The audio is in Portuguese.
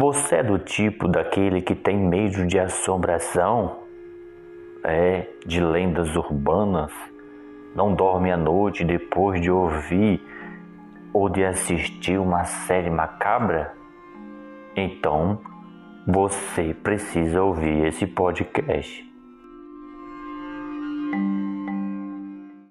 Você é do tipo daquele que tem medo de assombração? É, de lendas urbanas? Não dorme à noite depois de ouvir ou de assistir uma série macabra? Então, você precisa ouvir esse podcast.